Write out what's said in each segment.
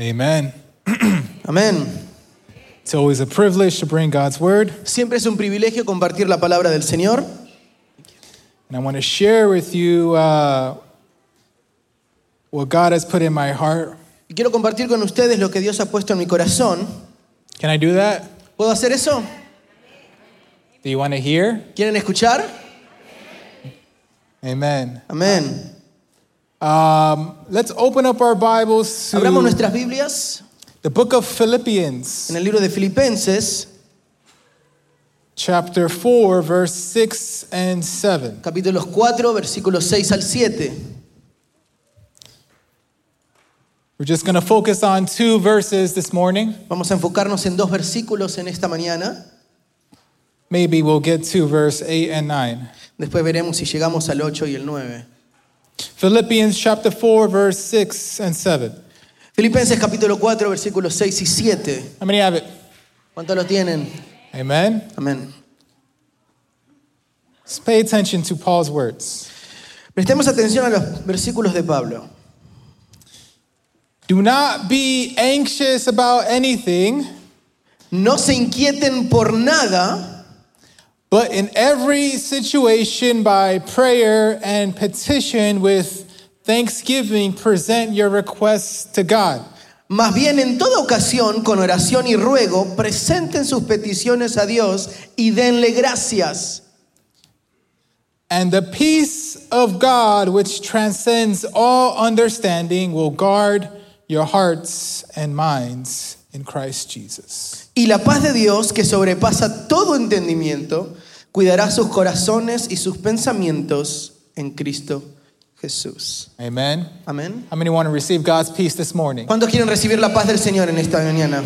Amen. Amén. It's always a privilege to bring God's word, Siempre es un privilegio compartir la palabra del Señor. and I want to share with you uh, what God has put in my heart. Y quiero compartir con ustedes lo que Dios ha puesto en mi corazón. Can I do that? ¿Puedo hacer eso? Do you want to hear? ¿Quieren escuchar? Amen. Amén. Um, let's open up our Bibles Abramos nuestras Biblias the book of Philippians, en el libro de Filipenses, chapter 4, verse 6 and 7. capítulos 4, versículos 6 al 7. We're just going to focus on two verses this morning. Vamos a enfocarnos en dos versículos en esta mañana. Maybe we'll get to verse 8 and 9. Después veremos si llegamos al 8 y el 9. Philippians chapter 4, verse 6 and 7. Filipenses capítulo 4, versículos 6 y 7. How many have it? ¿Cuántos lo tienen? Amen. Amén. Let's pay attention to Paul's words. Prestemos atención a los versículos de Pablo. Do not be anxious about anything, No se inquieten por nada, but in every situation by prayer and petition with thanksgiving present your requests to God. más bien en toda ocasión, con oración y ruego, presenten sus peticiones a Dios y denle gracias. And the peace of God, which transcends all understanding, will guard your hearts and minds in Christ Jesus. Y la paz de Dios, que sobrepasa todo entendimiento, cuidará sus corazones y sus pensamientos en Cristo Jesús. Amen. Amén. How many want to receive God's peace this morning? ¿Cuántos quieren recibir la paz del Señor en esta mañana?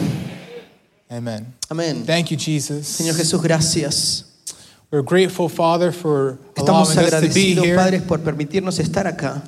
Amen. Amén. Thank you, Jesus. Señor Jesús, gracias. We're grateful, Father, for Estamos allowing us to be agradecidos, here. Padres, por permitirnos estar acá.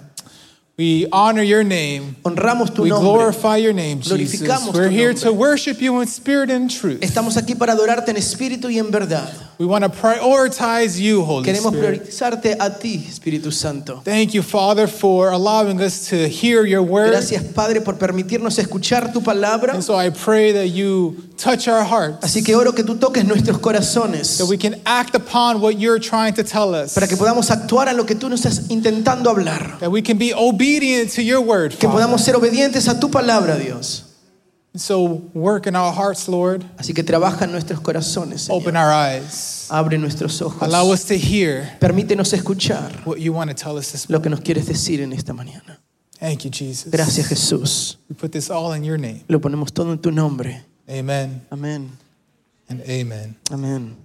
We honor your name. Honramos tu We nombre. glorify your name, Jesus. We're here nombre. to worship you in spirit and truth. Estamos aquí para adorarte en espíritu y en verdad. We want to prioritize you, Holy Queremos Spirit. priorizarte a ti, Espíritu Santo. Thank you, Father, for allowing us to hear your word. Gracias, Padre, por permitirnos escuchar tu palabra. And so I pray that you touch our hearts, Así que oro que tú toques nuestros corazones that we can act upon what you're trying to tell us, para que podamos actuar a lo que tú nos estás intentando hablar. that we can be obedient to your word, Que Father. podamos ser obedientes a tu palabra, Dios. So work in our hearts, Lord. Así que trabaja en nuestros corazones, Señor. Open our eyes. Abre nuestros ojos. Allow us to hear Permítenos escuchar what you want to tell us this lo que nos quieres decir en esta mañana. Thank you, Jesus. Gracias, Jesús. We put this all in your name. Lo ponemos todo en tu nombre. Amen Amén. and amen. Amén.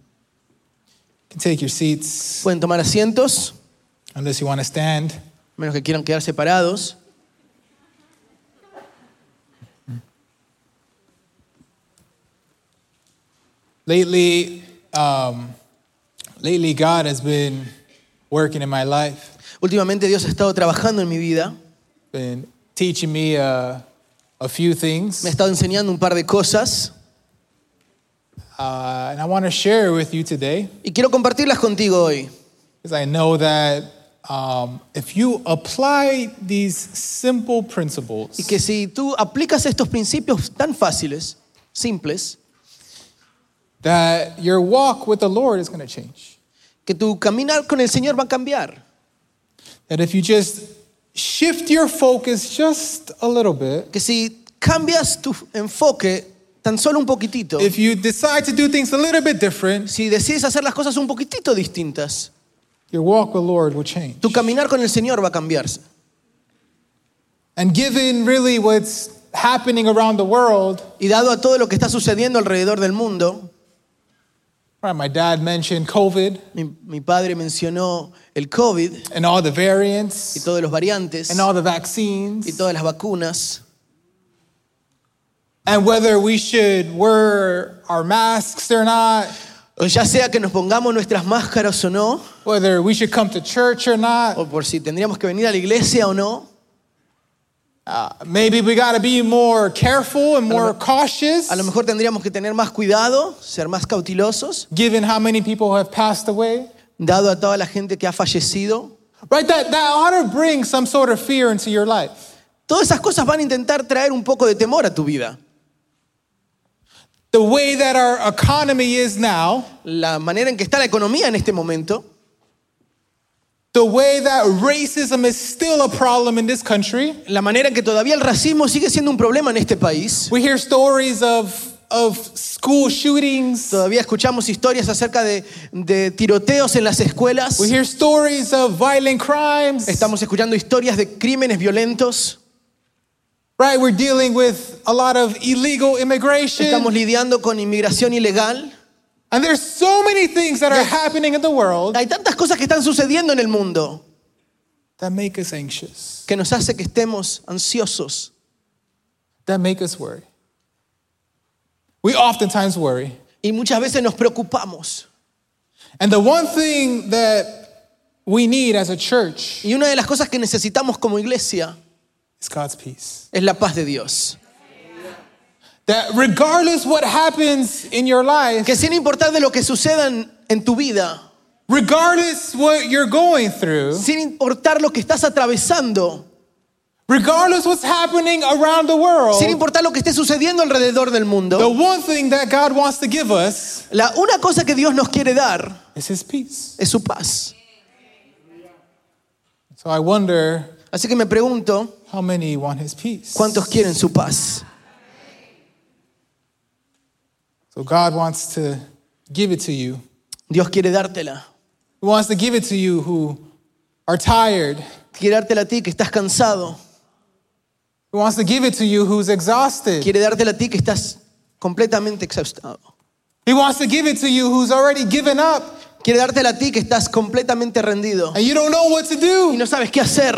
You can take your seats Pueden tomar asientos, unless you want to stand. menos que quieran quedar separados. Lately, um, lately God has been working in my life, Últimamente Dios ha estado trabajando en mi vida. been teaching me uh, a few things, Me ha estado enseñando un par de cosas uh, and I want to share with you today y quiero compartirlas contigo hoy. because I know that um, if you apply these simple principles, Y que si tú aplicas estos principios tan fáciles, simples, that your walk with the Lord is going to change. que tu caminar con el Señor va a cambiar. That if you just shift your focus just a little bit, Que si cambias tu enfoque tan solo un poquitito, if you decide to do things a little bit different, si decides hacer las cosas un poquitito distintas, your walk with the Lord will change. tu caminar con el Señor va a cambiarse. And given really what's happening around the world, Y dado a todo lo que está sucediendo alrededor del mundo, right, my dad mentioned COVID mi, mi padre mencionó el COVID and all the y variants todos los variantes and all the y vaccines, todas las vacunas, and whether we should wear our masks or not, o ya sea que nos pongamos nuestras máscaras o no, whether we should come to church or not. o por si tendríamos que venir a la iglesia o no, Uh, maybe we got to be more careful and more cautious, a lo mejor tendríamos que tener más cuidado, ser más cautelosos, given how many people have passed away. dado a toda la gente que ha fallecido. Right? That, that ought to bring some sort of fear into your life. Todas esas cosas van a intentar traer un poco de temor a tu vida. The way that our economy is now, La manera en que está la economía en este momento, the way that racism is still a problem in this country. la manera en que todavía el racismo sigue siendo un problema en este país. We hear stories of, of school shootings. Todavía escuchamos historias acerca de, de tiroteos en las escuelas. We hear stories of violent crimes. Estamos escuchando historias de crímenes violentos. Right? We're dealing with a lot of illegal immigration. Estamos lidiando con inmigración ilegal. And there's so many things that are happening in the world Hay tantas cosas que están sucediendo en el mundo that make us anxious, que nos hace que estemos ansiosos, that make us worry. We oftentimes worry. y muchas veces nos preocupamos. And the one thing that we need as a church Y una de las cosas que necesitamos como iglesia is God's peace. es la paz de Dios. That regardless what happens in your life, Que sin importar de lo que suceda en, en tu vida, regardless what you're going through, sin importar lo que estás atravesando, regardless what's happening around the world, sin importar lo que esté sucediendo alrededor del the mundo, one thing that God wants to give us la una cosa que Dios nos quiere dar is his peace. es su paz. So I wonder Así que me pregunto, how many want his peace. ¿cuántos quieren su paz? So God wants to give it to you. Dios quiere dártela. He wants to give it to you who are tired. Quiere dártela a ti que estás cansado. He wants to give it to you who's exhausted. Quiere dártela a ti que estás completamente exhaustado. He wants to give it to you who's already given up Quiere dártela a ti que estás completamente rendido and you don't know what to y do. no sabes qué hacer.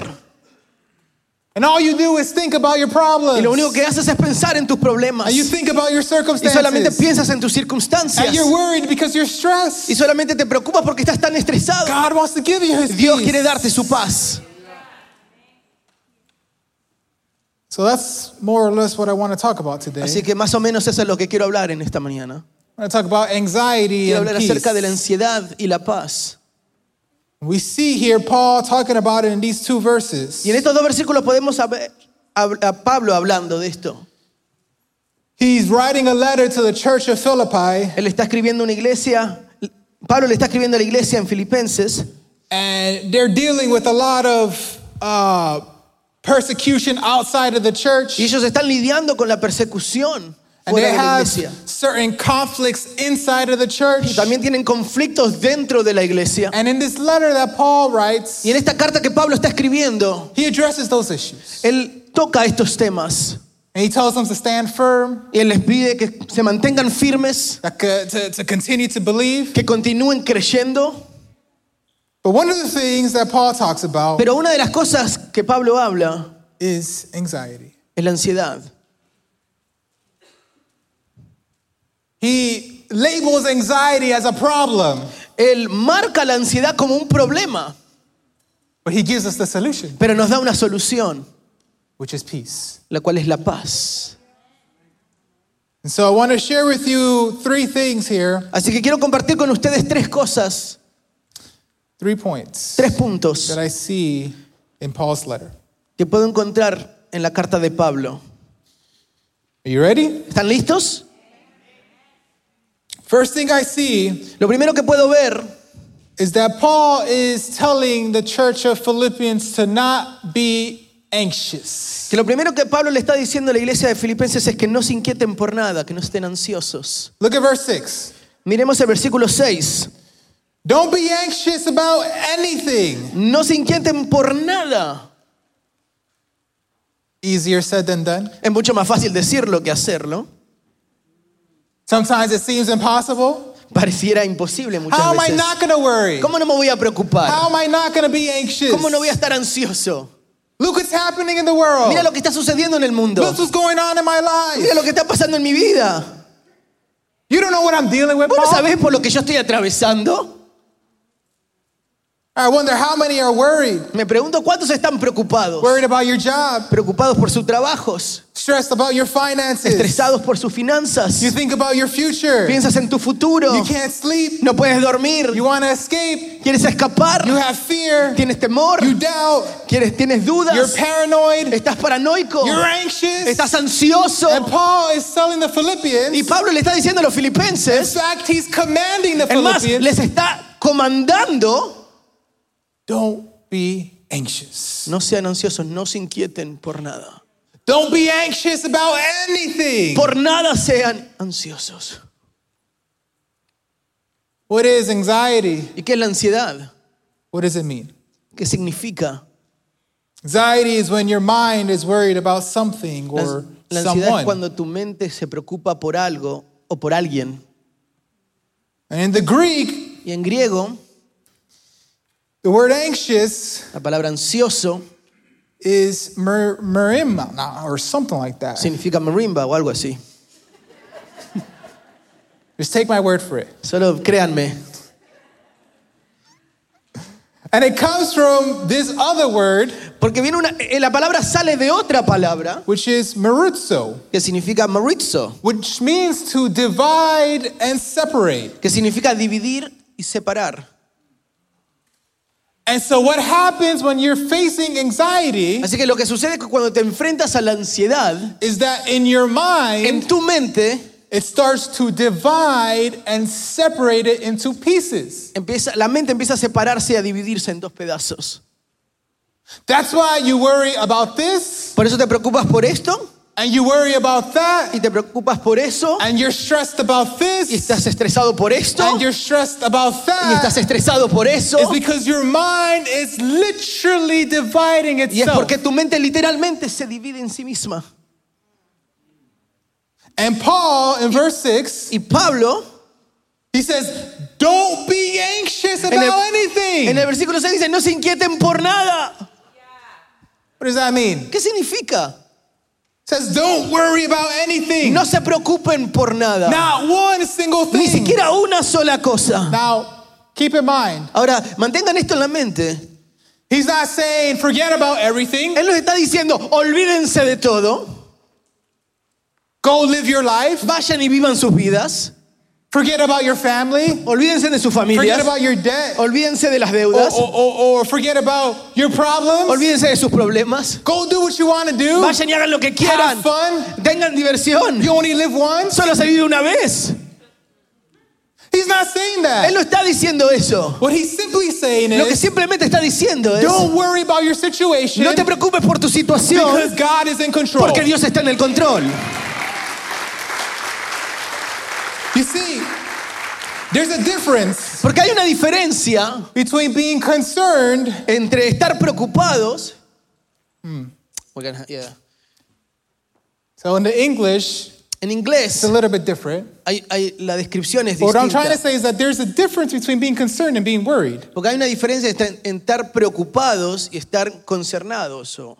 And all you do is think about your Y problems. lo único que haces es pensar en tus problemas. And you think about your Y solamente circumstances. piensas en tus And circunstancias. you're worried because you're stressed. Y solamente te preocupas porque estás tan estresado. God wants to give you his Dios peace. quiere darte su paz. So that's more or less what I want to talk about today. Así que más o menos eso es lo que quiero hablar en esta mañana. I want to talk about anxiety Quiero and hablar peace. acerca de la ansiedad y la paz. We see here Paul talking about it in these two verses. Y en estos dos versículos podemos ver a a Pablo hablando de esto. He's writing a letter to the church of Philippi, Él está escribiendo una iglesia, Pablo le está escribiendo a la iglesia en Filipenses and they're dealing with a lot of uh, persecution outside of the church. y ellos están lidiando con la persecución And they have certain conflicts inside of the church. También tienen conflictos dentro de la iglesia. And in this letter that Paul writes, Y en esta carta que Pablo está escribiendo, he addresses those issues. él toca estos temas And he tells them to stand firm, y él les pide que se mantengan firmes, co- to, to continue to believe. que continúen creyendo. But one of the things that Paul talks about Pero una de las cosas que Pablo habla is anxiety. es la ansiedad. He labels anxiety as a problem, Él marca la ansiedad como un problema, but he gives us the solution, pero nos da una solución, which is peace. la cual es la paz. And so I want to share with you three things here, Así que quiero compartir con ustedes tres cosas, three points tres puntos that I see in Paul's letter. que puedo encontrar en la carta de Pablo. Are you ready? ¿Están listos? First thing I see Lo primero que puedo ver is that Paul is telling the church of Philippians to not be anxious. que lo primero que Pablo le está diciendo a la iglesia de Filipenses es que no se inquieten por nada, que no estén ansiosos. Look at verse 6. Miremos el versículo 6. Don't be anxious about anything. No se inquieten por nada. Easier said than done. Es mucho más fácil decirlo que hacerlo. Sometimes it seems impossible. Pareciera imposible muchas How am I veces. not to worry? ¿Cómo no me voy a preocupar? How am I not to be anxious? ¿Cómo no voy a estar ansioso? Look what's happening in the world. Mira lo que está sucediendo en el mundo. Look what's going on in my Mira life. lo que está pasando en mi vida. You don't know what I'm dealing with, ¿Vos no sabés por lo que yo estoy atravesando? I wonder how many are worried. Me pregunto cuántos están preocupados. Worried about your job, Preocupados por sus trabajos, stressed about your finances. estresados por sus finanzas. You think about your future. Piensas en tu futuro. You can't sleep. No puedes dormir. You want to escape. Quieres escapar. You have fear. Tienes temor. You doubt. Quieres, tienes You're dudas. paranoid. Estás paranoico. You're anxious. Estás ansioso. And Paul is telling the Philippians. Y Pablo le está diciendo a los In filipenses, fact, he's commanding the es más, Philippians, les está comandando, don't be anxious. no sean ansiosos, no se inquieten por nada. Don't be anxious about anything. Por nada sean ansiosos. What is anxiety? ¿Y qué es la ansiedad? What does it mean? ¿Qué significa? Anxiety is when your mind is worried about something La, or la ansiedad es someone. cuando tu mente se preocupa por algo o por alguien. And in the Greek, Y en griego, the word anxious la palabra ansioso is mer- merimma or something like that. significa marimba o algo así. Just take my word for it. Solo créanme. And it comes from this other word, Porque viene una, eh, la palabra sale de otra palabra which is merutzo, que significa marizo, which means to divide and separate. que significa dividir y separar. And so, what happens when you're facing anxiety Así que lo que sucede cuando te enfrentas a la ansiedad, is that in your mind, en tu mente it starts to divide and separate it into pieces. empieza, la mente empieza a separarse y a dividirse en dos pedazos. That's why you worry about this, Por eso te preocupas por esto and you worry about that, y te preocupas por eso and you're stressed about y this, estás estresado por esto and you're stressed about y estás that. estresado por eso It's because your mind is literally dividing y es itself. porque tu mente literalmente se divide en sí misma. And Paul, in verse 6, Y Pablo he says, Don't be anxious about en el, anything. en el versículo 6 dice, no se inquieten por nada. what does that mean? ¿Qué significa? Says, Don't worry about anything. No se preocupen por nada. Not one single Ni thing. siquiera una sola cosa. Now, keep in mind, Ahora, mantengan esto en la mente. he's not saying forget about everything, Él nos está diciendo, olvídense de todo, go live your life, vayan y vivan sus vidas, forget about your family, olvídense de sus forget familias, about your debt, or, olvídense de las or, deudas, or, or forget about your problems. olvídense de sus problemas, Go do what you want to do. vayan y hagan lo que quieran, Have fun. tengan diversión, You only live once. solo se vive una vez. He's not saying Él that. no está diciendo eso. What he's simply saying Lo que simplemente está diciendo es, don't worry about your situation no te preocupes por tu situación, because God is in control. porque Dios está en el control. You see, there's a difference Porque hay una diferencia between being concerned entre estar preocupados. We're gonna- yeah. So in the English, En it's inglés, a little bit different. hay, hay- la descripción es But what I'm trying to distinta. say is that there's a difference between being concerned and being worried. Porque hay una diferencia entre- en estar preocupados y estar concernados. o-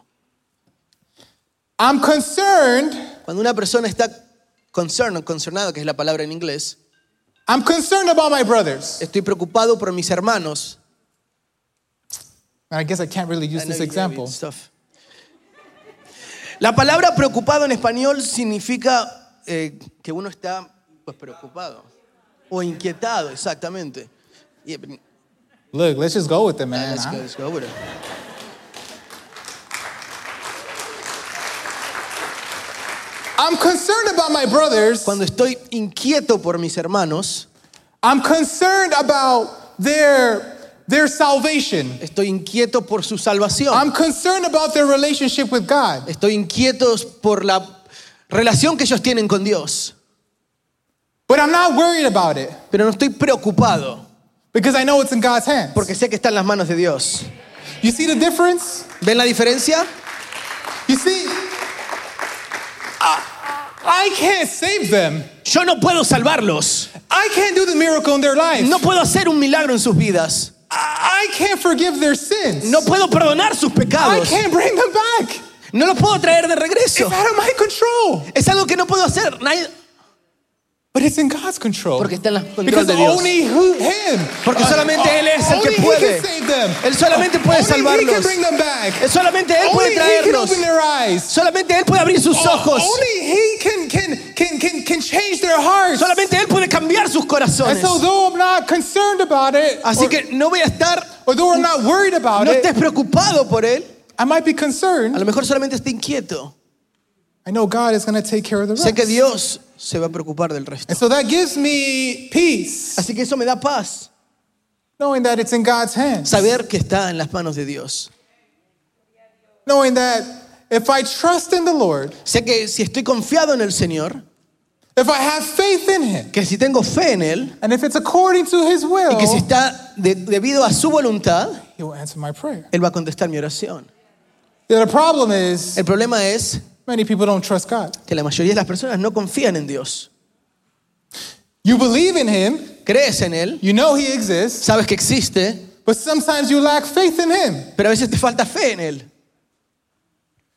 I'm concerned. Cuando una persona está concerned concernado, que es la palabra en inglés, I'm concerned about my brothers. estoy preocupado por mis hermanos. And I guess I can't really use I this example. La palabra preocupado en español significa eh, que uno está pues, preocupado o inquietado, exactamente. Yeah, but- Look, let's just go with it, man. let's go, let's go with it. I'm concerned about my brothers. Cuando estoy inquieto por mis hermanos, I'm concerned about their their salvation. estoy inquieto por su salvación. I'm concerned about their relationship with God. Estoy inquieto por la relación que ellos tienen con Dios. But I'm not worried about it Pero no estoy preocupado because I know it's in God's hands. porque sé que está en las manos de Dios. You see the difference? ¿Ven la diferencia? You see, I can't save them. Yo no puedo salvarlos. I can't do the miracle in their life. No puedo hacer un milagro en sus vidas. I, I can't forgive their sins. No puedo perdonar sus I pecados. can't bring them back. No los puedo traer de It's regreso. out of my control. Es algo que no puedo hacer. Nadie- But it's in God's control. Porque está en el control Because de Dios. only who, Him. Porque solamente Él es el que puede. Él solamente puede salvarlos. can bring them back. Eh, Solamente Él puede Only He can traerlos. open their eyes. Solamente Él puede abrir sus ojos. Only He can, can, can, can, can change their hearts. Solamente Él puede cambiar sus And corazones. so, though I'm not concerned about it, Así que no voy a estar, or though I'm not worried about no estés preocupado por Él. I might be A lo mejor solamente esté inquieto. I know God is going to take care of the Sé que rest. Dios se va a preocupar del resto. And so that gives me peace, Así que eso me da paz. knowing that it's in God's hands. Saber que está en las manos de Dios. Knowing that if I trust in the Lord, Sé que si estoy confiado en el Señor, if I have faith in Him, que si tengo fe en Él, and if it's according to His will, y que si está de- debido a su voluntad, He will answer my prayer. Él va a contestar mi oración. The problem is, El problema es many people don't trust God. que la mayoría de las personas no confían en Dios. You believe in Him, Crees en Él, you know He exists, sabes que existe, but sometimes you lack faith in Him. pero a veces te falta fe en Él.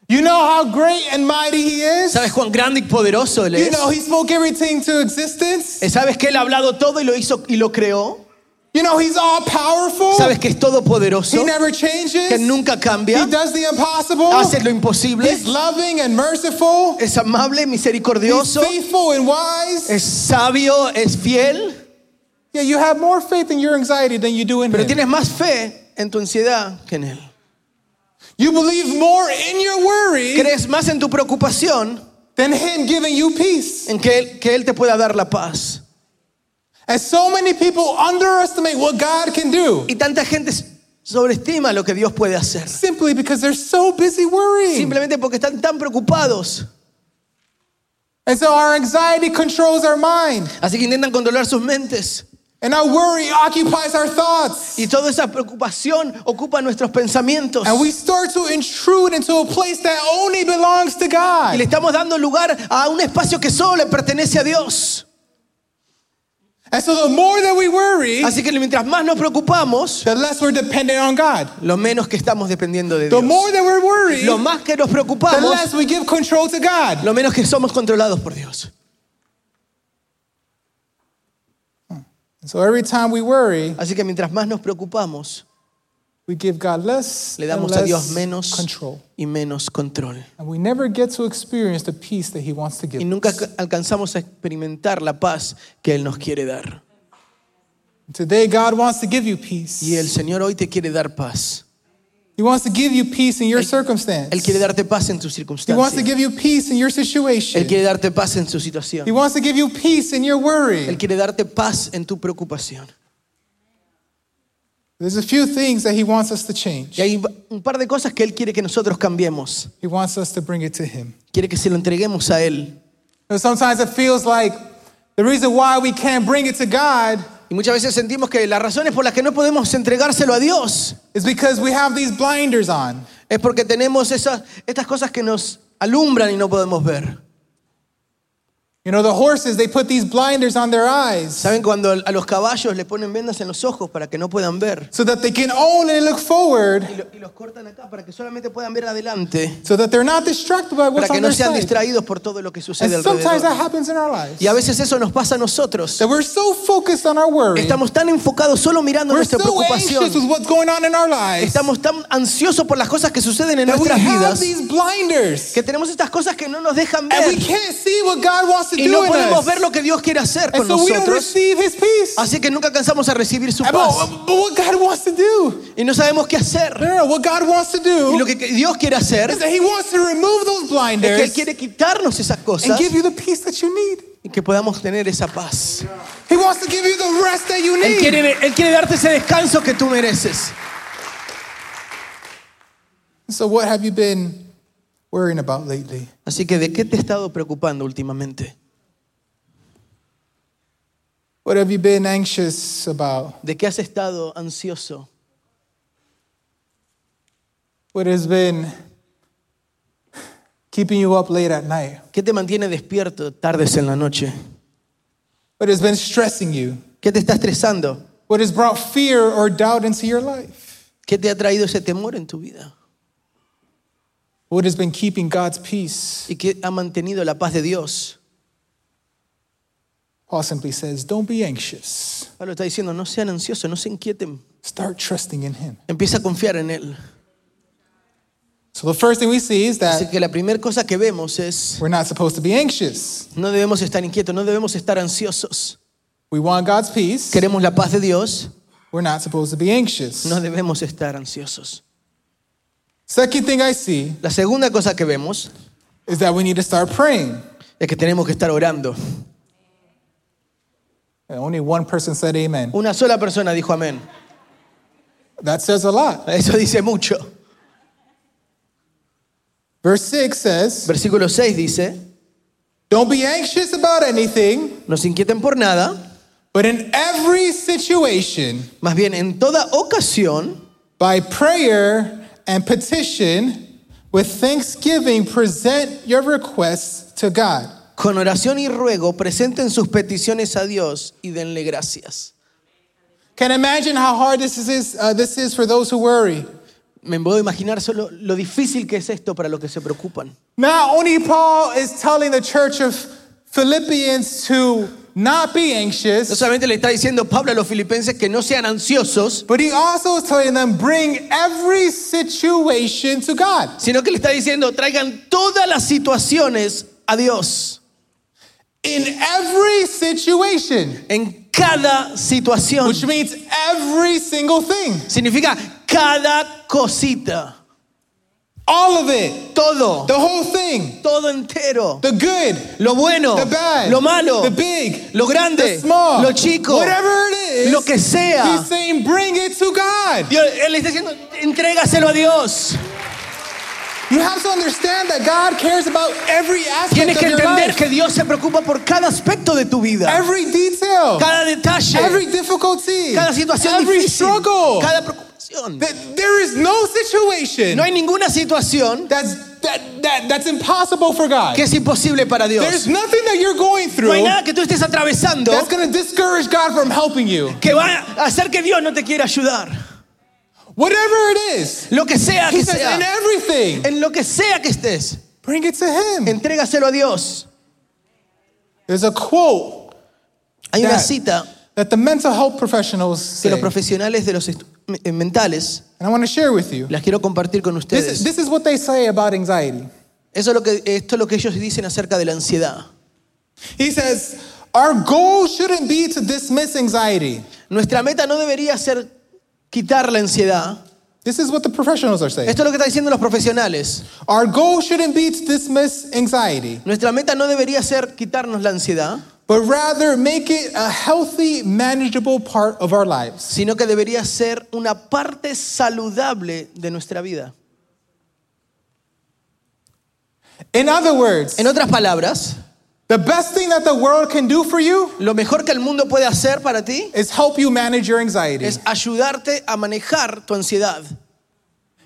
You know how great and mighty He is. ¿Sabes cuán grande y poderoso Él You es? know He spoke everything to existence. Eh, ¿Sabes que Él ha hablado todo y lo hizo y lo creó? You know He's all powerful. ¿Sabes que es todopoderoso? He never changes. Que nunca cambia, He does the impossible. hace lo imposible, He's loving and merciful. es amable, He's misericordioso, faithful and wise. es sabio, es fiel, Yeah, you have more faith in your anxiety than you do in pero Him. tienes más fe en tu ansiedad que en Él. You believe more in your worry Crees más en tu preocupación than Him giving you peace. en que Él, que él te pueda dar la paz. And so many people underestimate what God can do Y tanta gente sobreestima lo que Dios puede hacer. simply because they're so busy worrying. Simplemente porque están tan preocupados. And so our anxiety controls our mind, Así que intentan controlar sus mentes. and our worry occupies our thoughts. Y toda esa preocupación ocupa nuestros pensamientos. And we start to intrude into a place that only belongs to God. Y le estamos dando lugar a un espacio que solo le pertenece a Dios. And so the more that we worry, Así que mientras más nos preocupamos, the less we're dependent on God. lo menos que estamos dependiendo de The Dios. more that we're worried, Lo más que nos the preocupamos, less we give control to God. lo menos que somos controlados por Dios. So every time we worry, Así que mientras más nos preocupamos, we give God less le and damos a Dios less menos control. y menos control. And we never get to experience the peace that He wants to give Y nunca us. alcanzamos a experimentar la paz que Él nos quiere dar. Today, God wants to give you peace. Y el Señor hoy te quiere dar paz. He wants to give you peace in your circumstance. Él quiere darte paz en tu He wants to circunstancia. give you peace in your situation. Él quiere darte paz en tu He situación. wants to give you peace in your Él worry. quiere darte paz en tu preocupación. There's a few things that He wants us to change. Y hay un par de cosas que Él quiere que nosotros cambiemos. He wants us to bring it to Him. Quiere que se lo entreguemos a Él. Know, sometimes it feels like the reason why we can't bring it to God Y muchas veces sentimos que las razones por las que no podemos entregárselo a Dios is because we have these blinders on. es porque tenemos esas, estas cosas que nos alumbran y no podemos ver. You know, the horses, they put these blinders on their eyes ¿Saben cuando a los caballos le ponen vendas en los ojos para que no puedan ver? so that they can only look forward, Y, lo- y los cortan acá para que solamente puedan ver adelante, so that they're not distracted by what's para que no sean distraídos por todo lo que sucede And sometimes that alrededor. happens in our lives. Y a veces eso nos pasa a nosotros. That we're so focused on our worry. Estamos tan enfocados solo mirando We're nuestra so preocupación. anxious with what's going on in our lives Estamos tan ansiosos por las cosas que suceden en that we nuestras have vidas these blinders que tenemos estas cosas que no nos dejan and we ver can't see what God wants to y no podemos ver lo que Dios quiere hacer con nosotros. receive His peace. Así que nunca alcanzamos a recibir su paz But, but what God wants to do, y no sabemos qué hacer. no, no, no, what God wants to Y lo que Dios quiere hacer is that He wants to remove those es que Él quiere quitarnos esas and cosas give you the peace that you need. y que podamos tener esa paz. Él quiere, él quiere darte ese descanso que tú mereces. So, what have you been worrying about lately? Así que, ¿de qué te he estado preocupando últimamente? What have you been anxious about? ¿De qué has estado ansioso? What has been keeping you up late at night? ¿Qué te mantiene despierto tardes en la noche? What has been stressing you? ¿Qué te está estresando? What has brought fear or doubt into your life? ¿Qué te ha traído ese temor en tu vida? What has been keeping God's peace? ¿Y qué ha mantenido la paz de Dios? Paul simply says, Don't be anxious. Pablo está diciendo, no sean ansiosos, no se inquieten. Start trusting in Him. Empieza a confiar en Él. So the first thing we see is Así that que la primera cosa que vemos es, we're not supposed to be anxious. no debemos estar inquietos, no debemos estar ansiosos. We want God's peace. Queremos la paz de Dios, We're not supposed to be anxious. no debemos estar ansiosos. Second thing I see La segunda cosa que vemos is that we need to start praying. es que tenemos que estar orando. And only one person said amen. Una sola persona dijo amén. That says a lot. Eso dice mucho. Verse 6 says, Versículo 6 dice, Don't be anxious about anything, no se inquieten por nada, but in every situation, más bien en toda ocasión, by prayer and petition, with thanksgiving, present your requests to God. Con oración y ruego, presenten sus peticiones a Dios y denle gracias. Can imagine how hard this is, uh, this is for those who worry. Me puedo imaginar solo lo difícil que es esto para los que se preocupan. Not only Paul is telling the church of Philippians to not be No anxious, solamente le está diciendo Pablo a los filipenses que no sean ansiosos, but he also is telling them bring every situation to God. sino que le está diciendo traigan todas las situaciones a Dios. In every situation, En cada situación. which means every single thing, Significa cada cosita. all of it, Todo. the whole thing, Todo entero. the good, Lo bueno. the bad, Lo malo. the big, Lo grande. the small, Lo chico. whatever it is, Lo que sea. he's saying bring it to God. Dios, él está diciendo, entrégaselo a Dios. You have to understand that God cares about every aspect Tienes que of your entender life, que Dios se preocupa por cada aspecto de tu vida. every detail, Cada detalle. every difficulty, Cada situación every difícil. struggle. Cada preocupación. There is no situation No hay ninguna situación that's that, that that's impossible for God. que es imposible para Dios. There's nothing that you're going No through hay nada que tú estés atravesando that's going to discourage God from helping you. que va a hacer que Dios no te quiera ayudar. Whatever it is, Lo que sea He que says, in sea. everything, En lo que sea que estés, bring it to Him. entrégaselo a Dios. There's a quote Hay una That- cita that the mental health professionals que say, los profesionales de los eh, mentales and I want to share with you. las quiero compartir con This, ustedes. this is what they say about anxiety. Eso es lo que, esto es lo que ellos dicen acerca de la ansiedad. He says, Our goal shouldn't be to dismiss anxiety. Nuestra meta no debería ser quitar la ansiedad. This is what the professionals are saying. Esto es lo que están diciendo los profesionales. Our goal shouldn't be to dismiss anxiety, Nuestra meta no debería ser quitarnos la ansiedad, but rather make it a healthy, manageable part of our lives. sino que debería ser una parte saludable de nuestra vida. In other words, En otras palabras, the best thing that the world can do for you lo mejor que el mundo puede hacer para ti is help you manage your anxiety. es ayudarte a manejar tu ansiedad.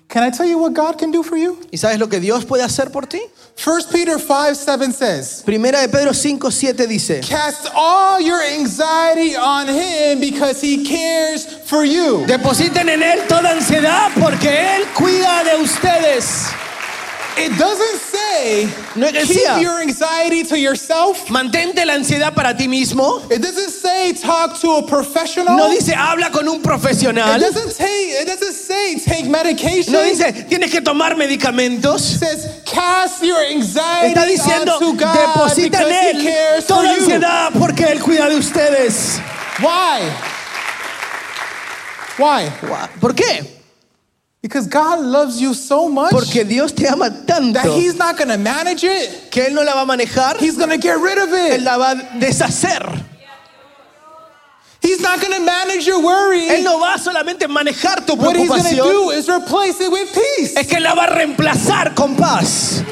Can I tell you what God can do for you? ¿Y sabes lo que Dios puede hacer por ti? 1 Peter 5 7 says, Primera de Pedro 5, 7 dice, Cast all your anxiety on Him because He cares for you. depositen en Él toda ansiedad porque Él cuida de ustedes. It doesn't say No decía. keep your anxiety to yourself. Mantente la ansiedad para ti mismo. It doesn't say talk to a professional. No dice habla con un it profesional. doesn't take it doesn't say take medication. No dice tienes que tomar it medicamentos. says cast your anxiety Está diciendo onto God deposita en cares Él for toda you. ansiedad porque Él cuida de ustedes. Why? Why? ¿Por qué? Because God loves you so much Porque Dios te ama that tanto He's not going to manage it. que Él no la va a manejar, He's going to get rid of Él it. la va a deshacer. He's not going to manage your worry. Él no va solamente a manejar tu What He's going to preocupación, do is replace it with peace. es que la va a reemplazar con paz.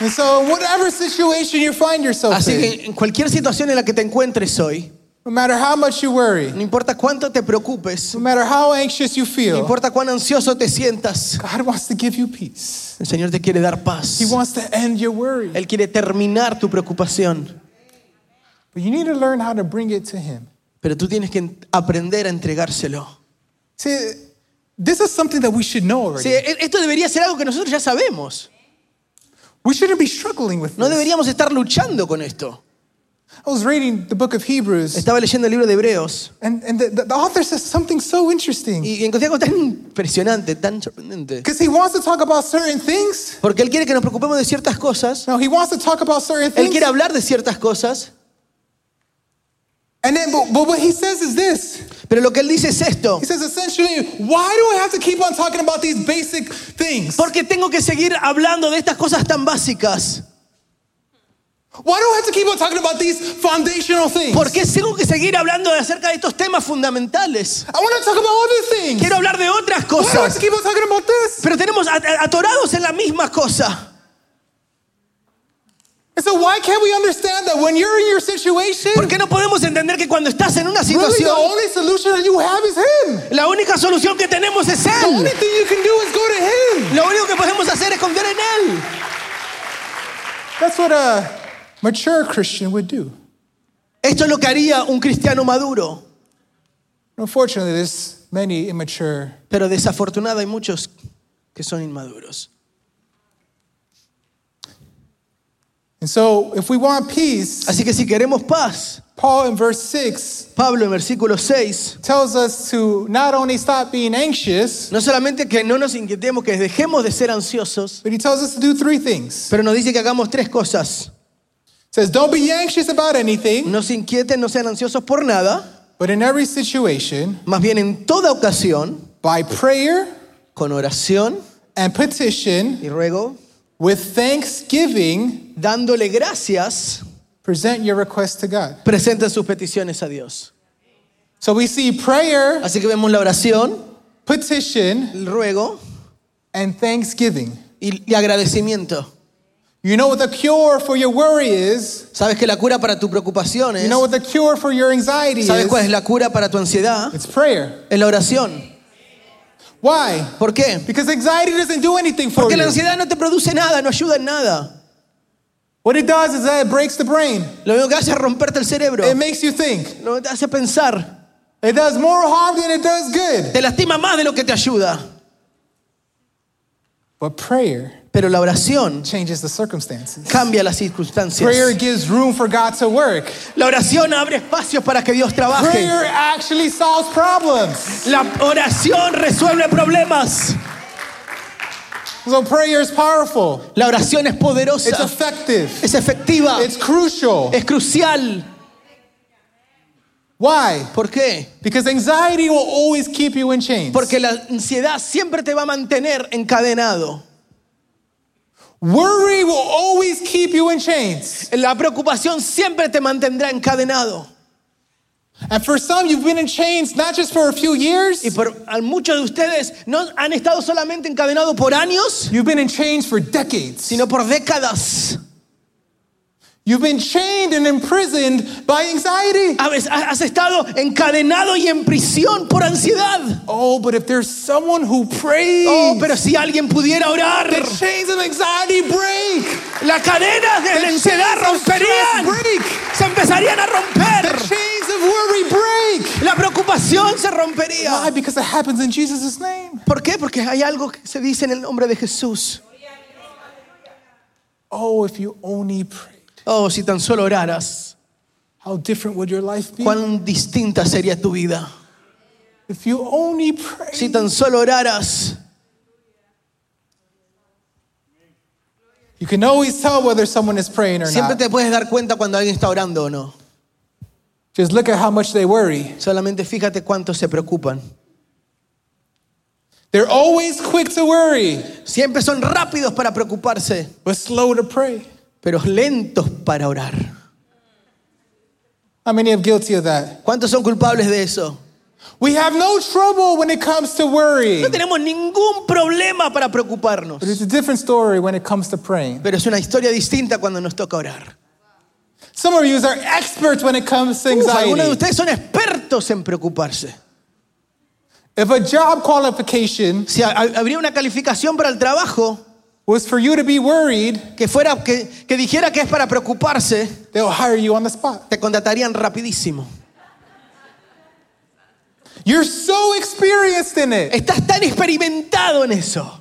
And so, whatever situation you find yourself Así in, que en cualquier situación en la que te encuentres hoy, no matter how much you worry, no importa cuánto te preocupes, no matter how anxious you no feel, importa cuán ansioso te sientas, God wants to give you peace. el Señor te quiere dar paz. He wants to end your worry. Él quiere terminar tu preocupación, But you need to learn how to bring it to Him. pero tú tienes que aprender a entregárselo. See, this is something that we should know already. Sí, e- esto debería ser algo que nosotros ya sabemos. We shouldn't be struggling with No this. deberíamos estar luchando con esto. I was reading the book of Hebrews, Estaba leyendo el libro de Hebreos and, and the, author says something so interesting. y encontré algo tan impresionante, tan sorprendente. Because he wants to talk about certain things. Porque él quiere que nos preocupemos de ciertas cosas. No, he wants to talk about certain Él things. quiere hablar de ciertas cosas. And then, but, but what he says is this. Pero lo que él dice es esto. He says essentially, why do I have to keep on talking about these basic things? Porque tengo que seguir hablando de estas cosas tan básicas. Why do I have to keep on talking about these foundational things? ¿Por qué tengo que seguir hablando acerca de estos temas fundamentales? I want to talk about other things. Quiero hablar de otras Why do I have cosas. to keep on talking about this? Pero tenemos at- atorados en la misma cosa. And so why can't we understand that when you're in your situation, ¿Por qué no podemos entender que cuando estás en una really the situación, only solution that you have is Him? la única solución que tenemos es The only Él? thing you can do is go to Him. Lo único que podemos hacer es confiar en Él. That's what a mature Christian would do. Esto es lo que haría un cristiano maduro. Unfortunately, there's many immature. Pero desafortunado hay muchos que son inmaduros. And so, if we want peace, Así que si queremos paz, Paul in verse 6 Pablo en versículo 6, tells us to not only stop being anxious, no solamente que no nos inquietemos, que dejemos de ser ansiosos, but he tells us to do three things. pero nos dice que hagamos tres cosas. Says, Don't be anxious about anything, No se inquieten, no sean ansiosos por nada, but in every situation, más bien en toda ocasión, by prayer con oración and petition, y ruego, with thanksgiving, dándole gracias, present your request to God. presenten sus peticiones a Dios. So we see prayer, Así que vemos la oración, petition, el ruego and thanksgiving. y, y agradecimiento. You know what the cure for your worry is? ¿Sabes que la cura para tu preocupación You es? know what the cure for your anxiety ¿Sabes cuál es is? la cura para tu ansiedad? It's prayer. Es la oración. Why? ¿Por qué? Because anxiety doesn't do anything for Porque la you. ansiedad no te produce nada, no ayuda en nada. What it does is that it breaks the brain. Lo único que hace es romperte el cerebro. It makes you think. Lo te hace pensar. It does more harm than it does good. Te lastima más de lo que te ayuda. But prayer Pero la oración changes the circumstances. cambia las circunstancias. Prayer gives room for God to work. La oración abre espacios para que Dios trabaje. Prayer actually solves problems. La oración resuelve problemas. So prayer is powerful. La oración es It's poderosa. effective. Es efectiva. It's crucial. Es crucial. Why? ¿Por qué? Because anxiety will always keep you in chains. Porque la ansiedad siempre te va a mantener encadenado. Worry will always keep you in chains. La preocupación siempre te mantendrá encadenado. And for some, you've been in chains not just for a few years, Y por a muchos de ustedes no han estado solamente encadenados por años, you've been in chains for decades. sino por décadas. You've been chained and imprisoned by anxiety. Has estado encadenado y en prisión por ansiedad. Oh, but if there's someone who prays, Oh, pero si alguien pudiera orar, the chains of anxiety break. las cadenas de la ansiedad romperían. break. Se empezarían a The romper. chains of worry break. La preocupación se rompería. Why? Because it happens in Jesus' name. ¿Por qué? Porque hay algo que se dice en el nombre de Jesús. Oh, if you only prayed, Oh, si tan solo oraras, how different would your life be? cuán distinta sería tu vida. If you only prayed. Si tan solo oraras, You can always tell whether someone is praying or siempre not. te puedes dar cuenta cuando alguien está orando o no. Just look at how much they worry. Solamente fíjate cuántos se preocupan. They're always quick to worry, Siempre son rápidos para preocuparse, but slow to pray. Pero lentos para orar. How many are guilty of that? ¿Cuántos son culpables de eso? We have no trouble when it comes to worry. No tenemos ningún problema para preocuparnos, But it's a different story when it comes to praying. pero es una historia distinta cuando nos toca orar. Some of you are experts when it comes to Uf, algunos de anxiety. ustedes son expertos en preocuparse. If a job qualification Si ha- habría una calificación para el trabajo was for you to be worried, que fuera que, que dijera que es para preocuparse, they'll hire you on the spot. te contratarían rapidísimo. You're so experienced in it. Estás tan experimentado en eso.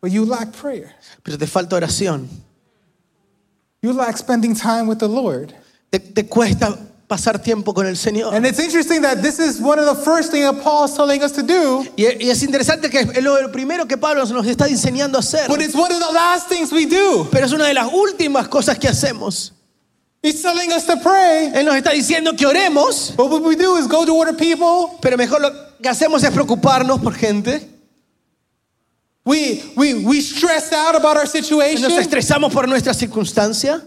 but you lack prayer. pero te falta oración. You lack spending time with the Lord. Te, te cuesta pasar tiempo con el Señor. And it's interesting that this is one of the first things that Paul's telling us to do, Y, es interesante que es lo primero que Pablo nos está enseñando a hacer. but it's one of the last things we do. Pero es una de las últimas cosas que hacemos. He's telling us to pray, Él nos está diciendo que oremos, but what we do is go to other people. pero mejor lo que hacemos es preocuparnos por gente. We, we, we stress out about our Nos situation. estresamos por nuestra circunstancia.